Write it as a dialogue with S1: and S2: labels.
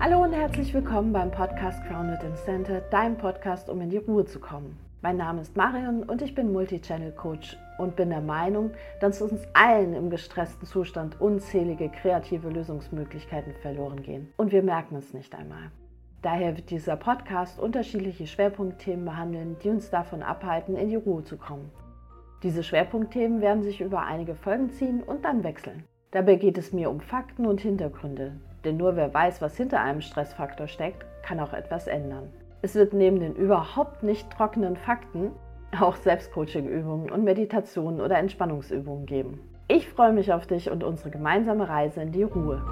S1: Hallo und herzlich willkommen beim Podcast Grounded in Center, deinem Podcast, um in die Ruhe zu kommen. Mein Name ist Marion und ich bin Multichannel Coach und bin der Meinung, dass uns allen im gestressten Zustand unzählige kreative Lösungsmöglichkeiten verloren gehen. Und wir merken es nicht einmal. Daher wird dieser Podcast unterschiedliche Schwerpunktthemen behandeln, die uns davon abhalten, in die Ruhe zu kommen. Diese Schwerpunktthemen werden sich über einige Folgen ziehen und dann wechseln. Dabei geht es mir um Fakten und Hintergründe, denn nur wer weiß, was hinter einem Stressfaktor steckt, kann auch etwas ändern. Es wird neben den überhaupt nicht trockenen Fakten auch Selbstcoaching-Übungen und Meditationen oder Entspannungsübungen geben. Ich freue mich auf dich und unsere gemeinsame Reise in die Ruhe.